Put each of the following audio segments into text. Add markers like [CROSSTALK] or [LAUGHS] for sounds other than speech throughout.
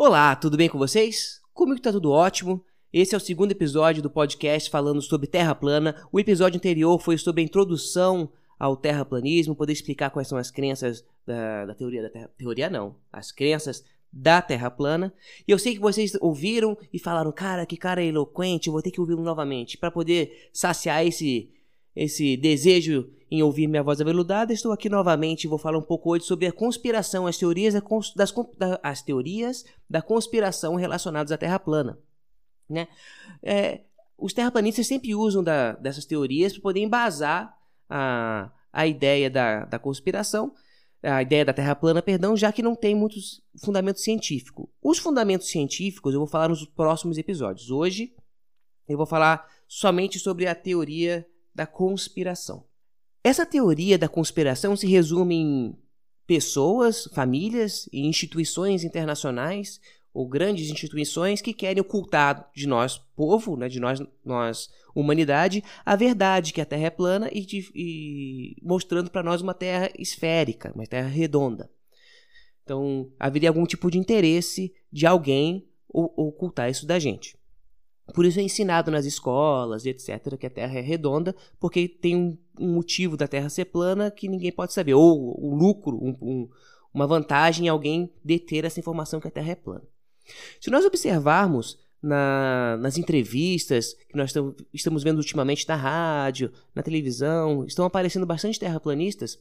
Olá, tudo bem com vocês? Comigo tá tudo ótimo. Esse é o segundo episódio do podcast falando sobre Terra plana. O episódio anterior foi sobre a introdução ao terraplanismo, poder explicar quais são as crenças da, da teoria da Terra. Teoria não, as crenças da Terra plana. E eu sei que vocês ouviram e falaram, cara, que cara eloquente, eu vou ter que ouvi-lo novamente para poder saciar esse esse desejo em ouvir minha voz aveludada, estou aqui novamente e vou falar um pouco hoje sobre a conspiração, as teorias, das, as teorias da conspiração relacionadas à Terra plana. Né? É, os terraplanistas sempre usam da, dessas teorias para poder embasar a, a ideia da, da conspiração, a ideia da Terra plana, perdão, já que não tem muitos fundamentos científicos. Os fundamentos científicos eu vou falar nos próximos episódios. Hoje eu vou falar somente sobre a teoria da conspiração. Essa teoria da conspiração se resume em pessoas, famílias e instituições internacionais ou grandes instituições que querem ocultar de nós, povo, né, de nós, nós humanidade, a verdade que a Terra é plana e, de, e mostrando para nós uma Terra esférica, uma Terra redonda. Então, haveria algum tipo de interesse de alguém ocultar isso da gente. Por isso é ensinado nas escolas e etc. que a Terra é redonda, porque tem um, um motivo da Terra ser plana que ninguém pode saber. Ou um lucro, um, um, uma vantagem em alguém deter essa informação que a Terra é plana. Se nós observarmos na, nas entrevistas que nós estamos vendo ultimamente na rádio, na televisão, estão aparecendo bastante terraplanistas,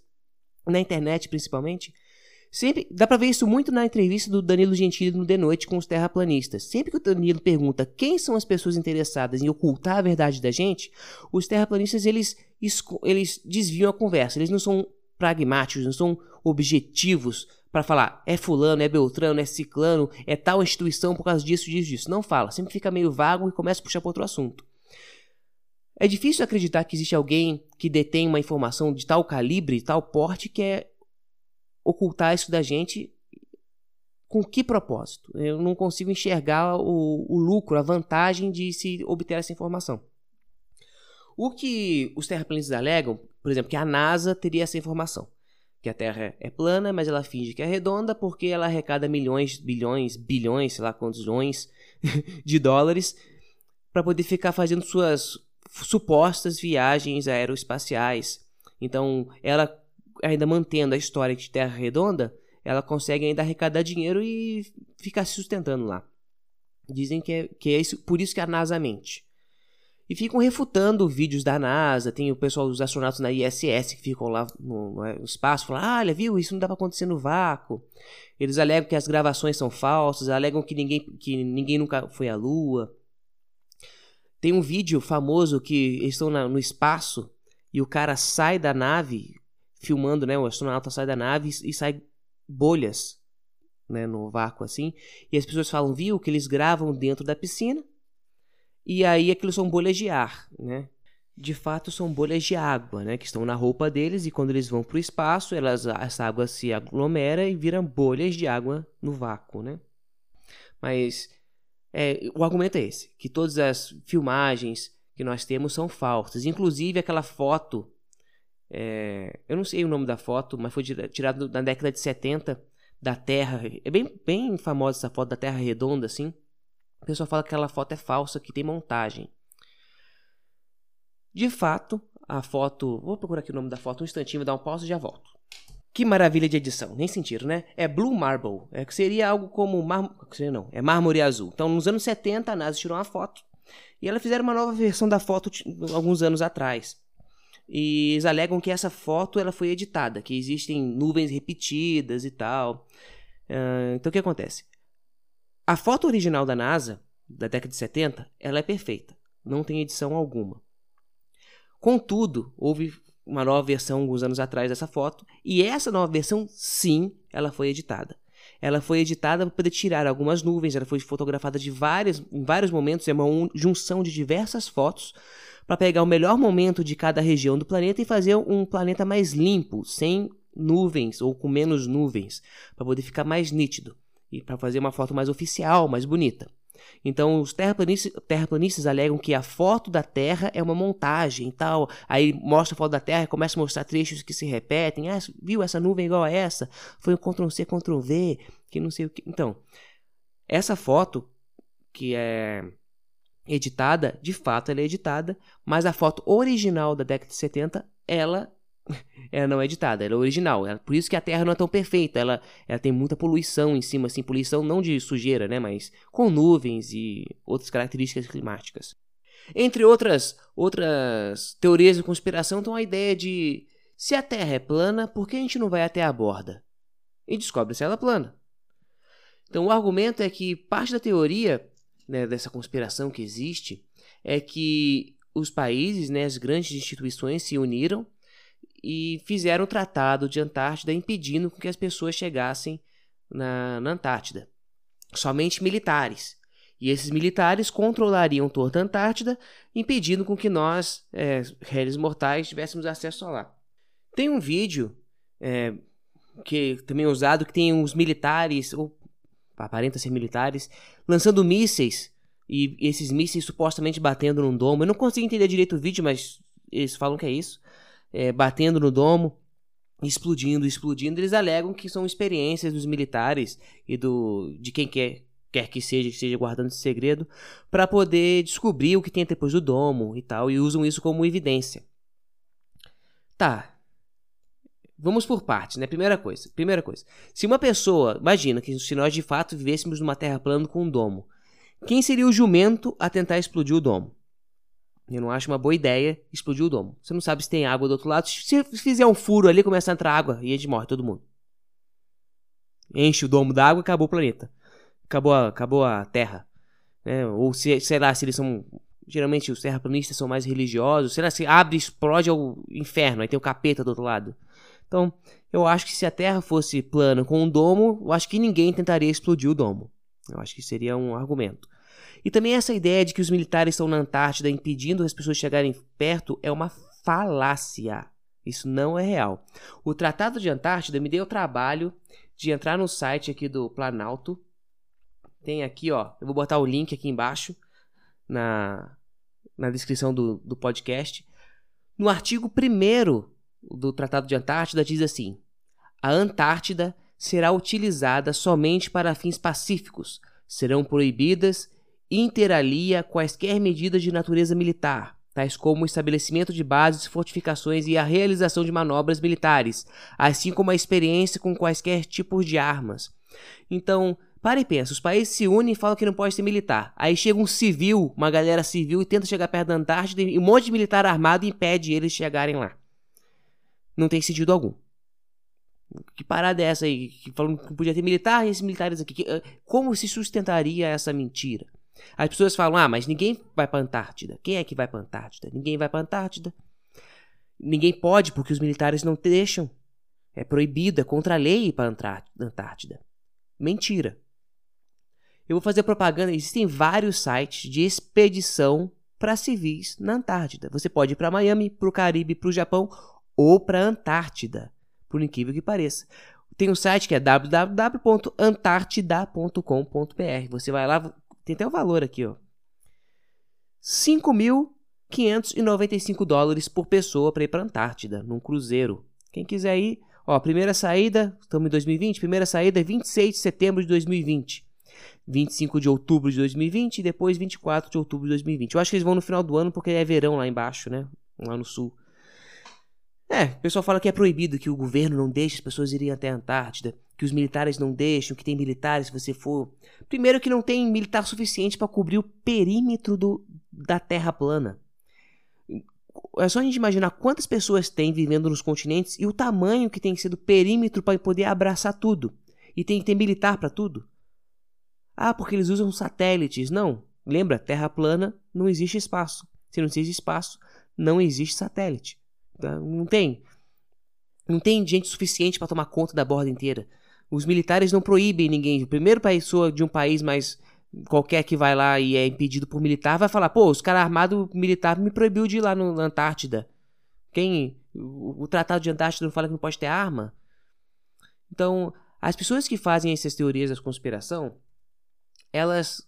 na internet principalmente, Sempre dá para ver isso muito na entrevista do Danilo Gentili no The Noite com os terraplanistas. Sempre que o Danilo pergunta quem são as pessoas interessadas em ocultar a verdade da gente, os terraplanistas eles, eles desviam a conversa. Eles não são pragmáticos, não são objetivos para falar é fulano, é beltrano, é ciclano, é tal instituição por causa disso, disso, disso. Não fala. Sempre fica meio vago e começa a puxar para outro assunto. É difícil acreditar que existe alguém que detém uma informação de tal calibre, tal porte, que é ocultar isso da gente com que propósito? Eu não consigo enxergar o, o, lucro, a vantagem de se obter essa informação. O que os terraplanistas alegam, por exemplo, que a NASA teria essa informação. Que a Terra é plana, mas ela finge que é redonda porque ela arrecada milhões, bilhões, bilhões, sei lá quantos milhões [LAUGHS] de dólares para poder ficar fazendo suas supostas viagens aeroespaciais. Então, ela ainda mantendo a história de Terra Redonda, ela consegue ainda arrecadar dinheiro e ficar se sustentando lá. Dizem que é, que é isso, por isso que a NASA mente. E ficam refutando vídeos da NASA, tem o pessoal dos astronautas na ISS que ficam lá no, no espaço, falam, olha, viu, isso não dá para acontecer no vácuo. Eles alegam que as gravações são falsas, alegam que ninguém, que ninguém nunca foi à Lua. Tem um vídeo famoso que eles estão na, no espaço e o cara sai da nave filmando, né? O astronauta sai da nave e, sai bolhas, né? No vácuo assim. E as pessoas falam, viu, que eles gravam dentro da piscina. E aí aquilo são bolhas de ar, né? De fato são bolhas de água, né? Que estão na roupa deles e quando eles vão para o espaço, elas, essa água se aglomera e viram bolhas de água no vácuo, né? Mas é, o argumento é esse, que todas as filmagens que nós temos são falsas. Inclusive aquela foto é, eu não sei o nome da foto, mas foi tirado na década de 70 da Terra. É bem, bem famosa essa foto da Terra redonda, assim. O pessoal fala que aquela foto é falsa, que tem montagem. De fato, a foto. Vou procurar aqui o nome da foto um instantinho, vou dar um pausa e já volto. Que maravilha de edição, nem sentiram, né? É Blue Marble, é que seria algo como mar... não, é mármore azul. Então, nos anos 70, a NASA tirou uma foto e ela fizeram uma nova versão da foto alguns anos atrás. E eles alegam que essa foto ela foi editada, que existem nuvens repetidas e tal. Uh, então o que acontece? A foto original da NASA, da década de 70, ela é perfeita. Não tem edição alguma. Contudo, houve uma nova versão alguns anos atrás dessa foto, e essa nova versão, sim, ela foi editada. Ela foi editada para poder tirar algumas nuvens, ela foi fotografada de várias, em vários momentos, é uma junção de diversas fotos para pegar o melhor momento de cada região do planeta e fazer um planeta mais limpo, sem nuvens ou com menos nuvens, para poder ficar mais nítido e para fazer uma foto mais oficial, mais bonita. Então, os terraplanistas, terraplanistas alegam que a foto da Terra é uma montagem e tal. Aí mostra a foto da Terra e começa a mostrar trechos que se repetem. Ah, viu essa nuvem igual a essa? Foi um Ctrl-C, Ctrl-V, que não sei o que. Então, Essa foto, que é editada, de fato ela é editada, mas a foto original da década de 70, ela, [LAUGHS] ela não é editada, ela é original. Ela, por isso que a Terra não é tão perfeita, ela, ela tem muita poluição em cima, assim, poluição não de sujeira, né, mas com nuvens e outras características climáticas. Entre outras, outras teorias de conspiração estão a ideia de se a Terra é plana, por que a gente não vai até a borda? E descobre se ela é plana. Então o argumento é que parte da teoria né, dessa conspiração que existe é que os países, né, as grandes instituições se uniram e fizeram o Tratado de Antártida impedindo que as pessoas chegassem na, na Antártida. Somente militares. E esses militares controlariam toda a Antártida, impedindo com que nós, é, réis mortais, tivéssemos acesso a lá. Tem um vídeo é, que também é usado que tem os militares, ou aparenta ser militares, lançando mísseis e esses mísseis supostamente batendo num domo. Eu não consigo entender direito o vídeo, mas eles falam que é isso. É, batendo no domo, explodindo, explodindo. Eles alegam que são experiências dos militares e do de quem quer, quer que seja, que esteja guardando esse segredo, para poder descobrir o que tem depois do domo e tal, e usam isso como evidência. Tá, Vamos por partes, né? Primeira coisa. Primeira coisa. Se uma pessoa, imagina que se nós de fato vivêssemos numa terra plana com um domo, quem seria o jumento a tentar explodir o domo? Eu não acho uma boa ideia explodir o domo. Você não sabe se tem água do outro lado. Se fizer um furo ali, começa a entrar água e a gente morre, todo mundo. Enche o domo d'água acabou o planeta. Acabou a, acabou a Terra. Né? Ou se, sei lá, se eles são. Geralmente os terraplanistas são mais religiosos. Sei lá, se abre e explode o inferno. Aí tem o capeta do outro lado. Então, eu acho que se a Terra fosse plana com um domo, eu acho que ninguém tentaria explodir o domo. Eu acho que seria um argumento. E também essa ideia de que os militares estão na Antártida impedindo as pessoas chegarem perto é uma falácia. Isso não é real. O Tratado de Antártida me deu o trabalho de entrar no site aqui do Planalto. Tem aqui, ó. Eu vou botar o link aqui embaixo na, na descrição do, do podcast. No artigo 1 do Tratado de Antártida diz assim: a Antártida será utilizada somente para fins pacíficos. Serão proibidas inter alia quaisquer medidas de natureza militar, tais como o estabelecimento de bases, fortificações e a realização de manobras militares, assim como a experiência com quaisquer tipos de armas. Então, para e pensa, os países se unem e falam que não pode ser militar. Aí chega um civil, uma galera civil, e tenta chegar perto da Antártida e um monte de militar armado impede eles de chegarem lá não tem sentido algum. Que parada é essa aí? Que falando que podia ter militar e esses militares aqui. Que, ah, como se sustentaria essa mentira? As pessoas falam: ah, mas ninguém vai para Antártida. Quem é que vai para Antártida? Ninguém vai para Antártida. Ninguém pode porque os militares não deixam. É proibido, é contra a lei para Antártida. Mentira. Eu vou fazer propaganda. Existem vários sites de expedição para civis na Antártida. Você pode ir para Miami, para o Caribe, para o Japão ou para a Antártida, por incrível que pareça. Tem um site que é www.antartida.com.br. Você vai lá, tem até o valor aqui, ó. 5.595 dólares por pessoa para ir para a Antártida, num cruzeiro. Quem quiser ir, ó, primeira saída, estamos em 2020, primeira saída é 26 de setembro de 2020. 25 de outubro de 2020 e depois 24 de outubro de 2020. Eu acho que eles vão no final do ano porque é verão lá embaixo, né? Lá no sul. É, o pessoal fala que é proibido, que o governo não deixa as pessoas irem até a Antártida, que os militares não deixam, que tem militares se você for. Primeiro que não tem militar suficiente para cobrir o perímetro do, da Terra plana. É só a gente imaginar quantas pessoas tem vivendo nos continentes e o tamanho que tem que ser do perímetro para poder abraçar tudo. E tem que ter militar para tudo. Ah, porque eles usam satélites. Não. Lembra, Terra plana não existe espaço. Se não existe espaço, não existe satélite. Tá? Não tem. Não tem gente suficiente para tomar conta da borda inteira. Os militares não proíbem ninguém. O primeiro pessoa de um país mais qualquer que vai lá e é impedido por militar vai falar: pô, os caras armados militar me proibiu de ir lá no, na Antártida. Quem. O, o Tratado de Antártida não fala que não pode ter arma? Então, as pessoas que fazem essas teorias da conspiração, elas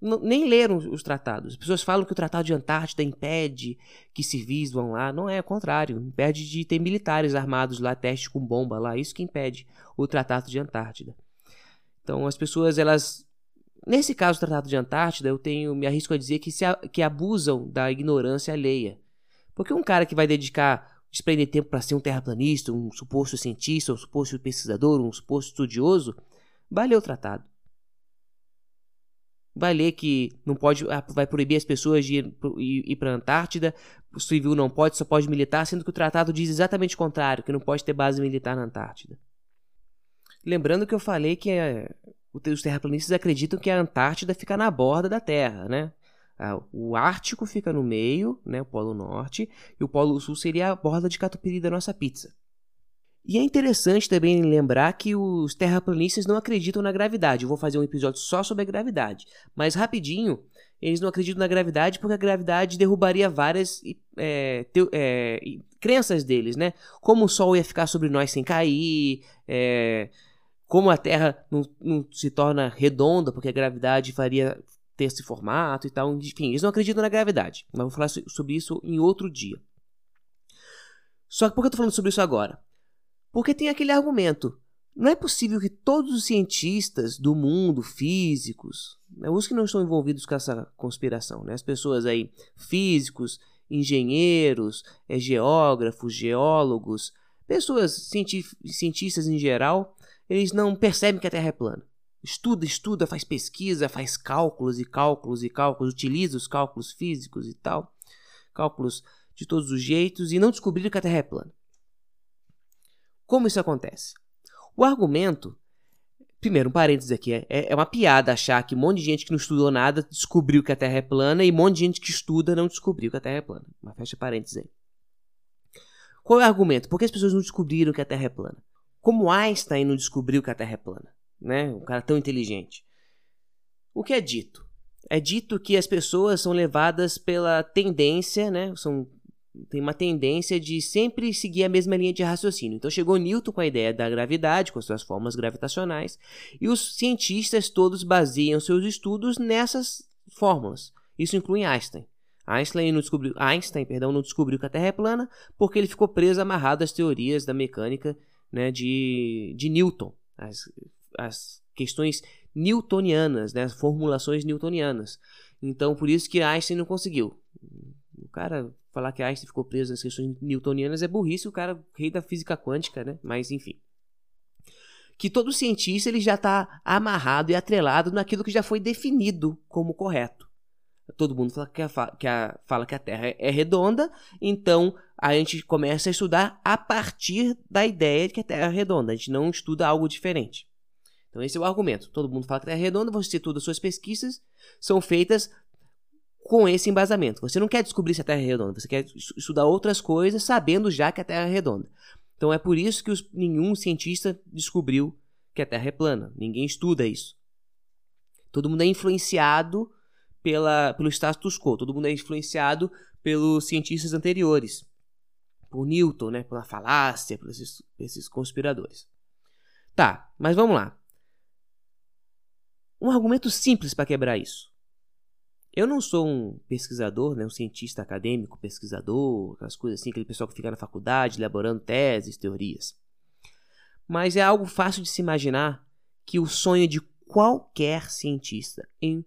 nem leram os tratados. As pessoas falam que o Tratado de Antártida impede que civis vão lá. Não é, é o contrário. Impede de ter militares armados lá, testes com bomba lá. Isso que impede o Tratado de Antártida. Então as pessoas, elas. Nesse caso do Tratado de Antártida, eu tenho, me arrisco a dizer que, se, que abusam da ignorância alheia. Porque um cara que vai dedicar, desprender tempo para ser um terraplanista, um suposto cientista, um suposto pesquisador, um suposto estudioso, vai ler o tratado. Vai ler que não pode, ah, vai proibir as pessoas de ir, ir, para a Antártida, o civil não pode, só pode militar, sendo que o tratado diz exatamente o contrário, que não pode ter base militar na Antártida. Lembrando que eu falei que é, os terraplanistas acreditam que a Antártida fica na borda da Terra, né? O Ártico fica no meio, né, o Polo Norte, e o Polo Sul seria a borda de catupiry da nossa pizza. E é interessante também lembrar que os terraplanistas não acreditam na gravidade. Eu vou fazer um episódio só sobre a gravidade. Mas rapidinho, eles não acreditam na gravidade porque a gravidade derrubaria várias é, te, é, crenças deles, né? Como o Sol ia ficar sobre nós sem cair, é, como a Terra não, não, se torna redonda porque a gravidade faria ter esse formato e tal. Enfim, eles não acreditam na gravidade. Mas vou falar sobre isso em outro dia. Só que por que eu tô falando sobre isso agora? Porque tem aquele argumento. Não é possível que todos os cientistas do mundo, físicos, né, os que não estão envolvidos com essa conspiração, né, as pessoas aí, físicos, engenheiros, é, geógrafos, geólogos, pessoas cientistas em geral, eles não percebem que a Terra é plana. Estuda, estuda, faz pesquisa, faz cálculos e cálculos e cálculos, utiliza os cálculos físicos e tal, cálculos de todos os jeitos e não descobriram que a Terra é plana. Como isso acontece? O argumento, primeiro, um parênteses aqui, é, é uma piada achar que um monte de gente que não estudou nada descobriu que a Terra é plana e um monte de gente que estuda não descobriu que a Terra é plana. Mas fecha parênteses aí. Qual é o argumento? Por que as pessoas não descobriram que a Terra é plana? Como Einstein não descobriu que a Terra é plana? Né? Um cara tão inteligente. O que é dito? É dito que as pessoas são levadas pela tendência, né? São tem uma tendência de sempre seguir a mesma linha de raciocínio. Então chegou Newton com a ideia da gravidade, com suas formas gravitacionais, e os cientistas todos baseiam seus estudos nessas fórmulas. Isso inclui Einstein. Einstein não descobriu, Einstein, perdão, não descobriu que a Terra é plana porque ele ficou preso, amarrado às teorias da mecânica né, de, de Newton, as, as questões newtonianas, né, as formulações newtonianas. Então, por isso que Einstein não conseguiu. O cara falar que Einstein ficou preso nas questões newtonianas é burrice, o cara rei da física quântica, né? Mas enfim. Que todo cientista ele já está amarrado e atrelado naquilo que já foi definido como correto. Todo mundo fala que a, que a, fala que a Terra é redonda, então a gente começa a estudar a partir da ideia de que a Terra é redonda. A gente não estuda algo diferente. Então esse é o argumento. Todo mundo fala que a Terra é redonda, você todas as suas pesquisas são feitas com esse embasamento. Você não quer descobrir se a Terra é redonda, você quer estudar outras coisas sabendo já que a Terra é redonda. Então é por isso que os, nenhum cientista descobriu que a Terra é plana. Ninguém estuda isso. Todo mundo é influenciado pela, pelo status quo, todo mundo é influenciado pelos cientistas anteriores, por Newton, né, pela falácia, por esses, esses conspiradores. Tá, mas vamos lá. Um argumento simples para quebrar isso. Eu não sou um pesquisador, né, um cientista acadêmico, pesquisador, aquelas coisas assim, aquele pessoal que fica na faculdade elaborando teses, teorias. Mas é algo fácil de se imaginar que o sonho de qualquer cientista em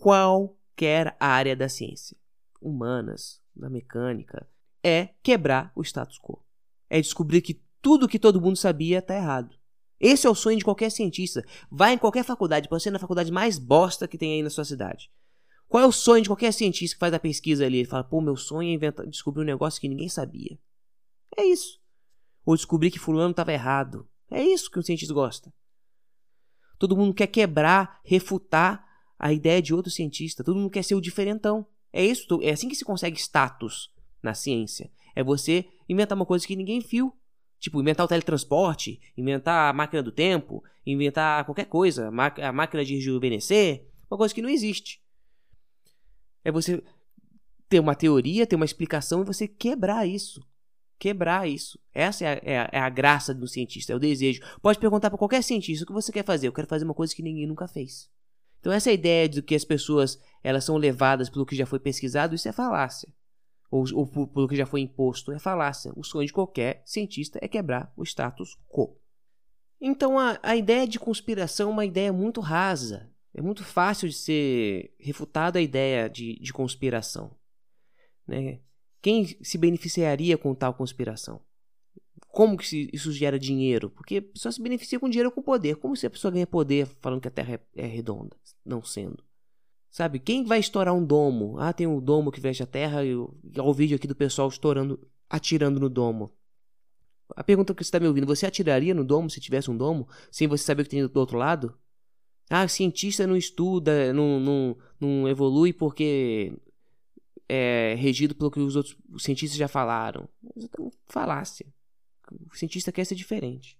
qualquer área da ciência, humanas, da mecânica, é quebrar o status quo. É descobrir que tudo que todo mundo sabia está errado. Esse é o sonho de qualquer cientista. Vai em qualquer faculdade, pode ser na faculdade mais bosta que tem aí na sua cidade. Qual é o sonho de qualquer cientista que faz a pesquisa ali? Ele fala, pô, meu sonho é inventar, descobrir um negócio que ninguém sabia. É isso. Ou descobrir que fulano estava errado. É isso que um cientista gosta. Todo mundo quer quebrar, refutar a ideia de outro cientista. Todo mundo quer ser o diferentão. É isso, é assim que se consegue status na ciência. É você inventar uma coisa que ninguém viu. Tipo, inventar o teletransporte, inventar a máquina do tempo, inventar qualquer coisa, a máquina de rejuvenescer, uma coisa que não existe. É você ter uma teoria, ter uma explicação e você quebrar isso. Quebrar isso. Essa é a, é a, é a graça do cientista, é o desejo. Pode perguntar para qualquer cientista o que você quer fazer. Eu quero fazer uma coisa que ninguém nunca fez. Então essa ideia de que as pessoas elas são levadas pelo que já foi pesquisado, isso é falácia. Ou, ou pelo que já foi imposto, é falácia. O sonho de qualquer cientista é quebrar o status quo. Então a, a ideia de conspiração é uma ideia muito rasa. É muito fácil de ser refutada a ideia de, de conspiração. Né? Quem se beneficiaria com tal conspiração? Como que isso gera dinheiro? Porque pessoa se beneficia com dinheiro ou com poder. Como se a pessoa ganha poder falando que a Terra é, é redonda, não sendo? Sabe? Quem vai estourar um domo? Ah, tem um domo que veste a Terra e o vídeo aqui do pessoal estourando, atirando no domo. A pergunta que você está me ouvindo, você atiraria no domo se tivesse um domo, sem você saber o que tem do outro lado? Ah, cientista não estuda, não, não, não evolui porque é regido pelo que os outros cientistas já falaram. Então, falácia. O cientista quer ser diferente.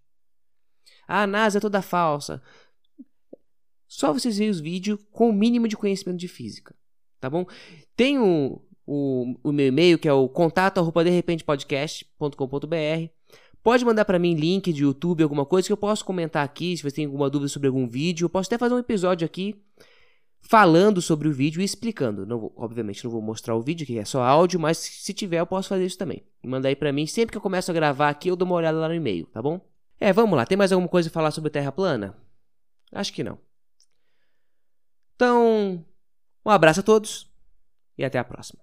Ah, a NASA é toda falsa. Só vocês verem os vídeos com o mínimo de conhecimento de física. Tá bom? Tem o, o, o meu e-mail que é o contato arroba Pode mandar para mim link de YouTube, alguma coisa que eu posso comentar aqui, se você tem alguma dúvida sobre algum vídeo. Eu posso até fazer um episódio aqui falando sobre o vídeo e explicando. Não vou, obviamente não vou mostrar o vídeo, que é só áudio, mas se tiver eu posso fazer isso também. Manda aí para mim, sempre que eu começo a gravar aqui eu dou uma olhada lá no e-mail, tá bom? É, vamos lá. Tem mais alguma coisa a falar sobre Terra plana? Acho que não. Então, um abraço a todos e até a próxima.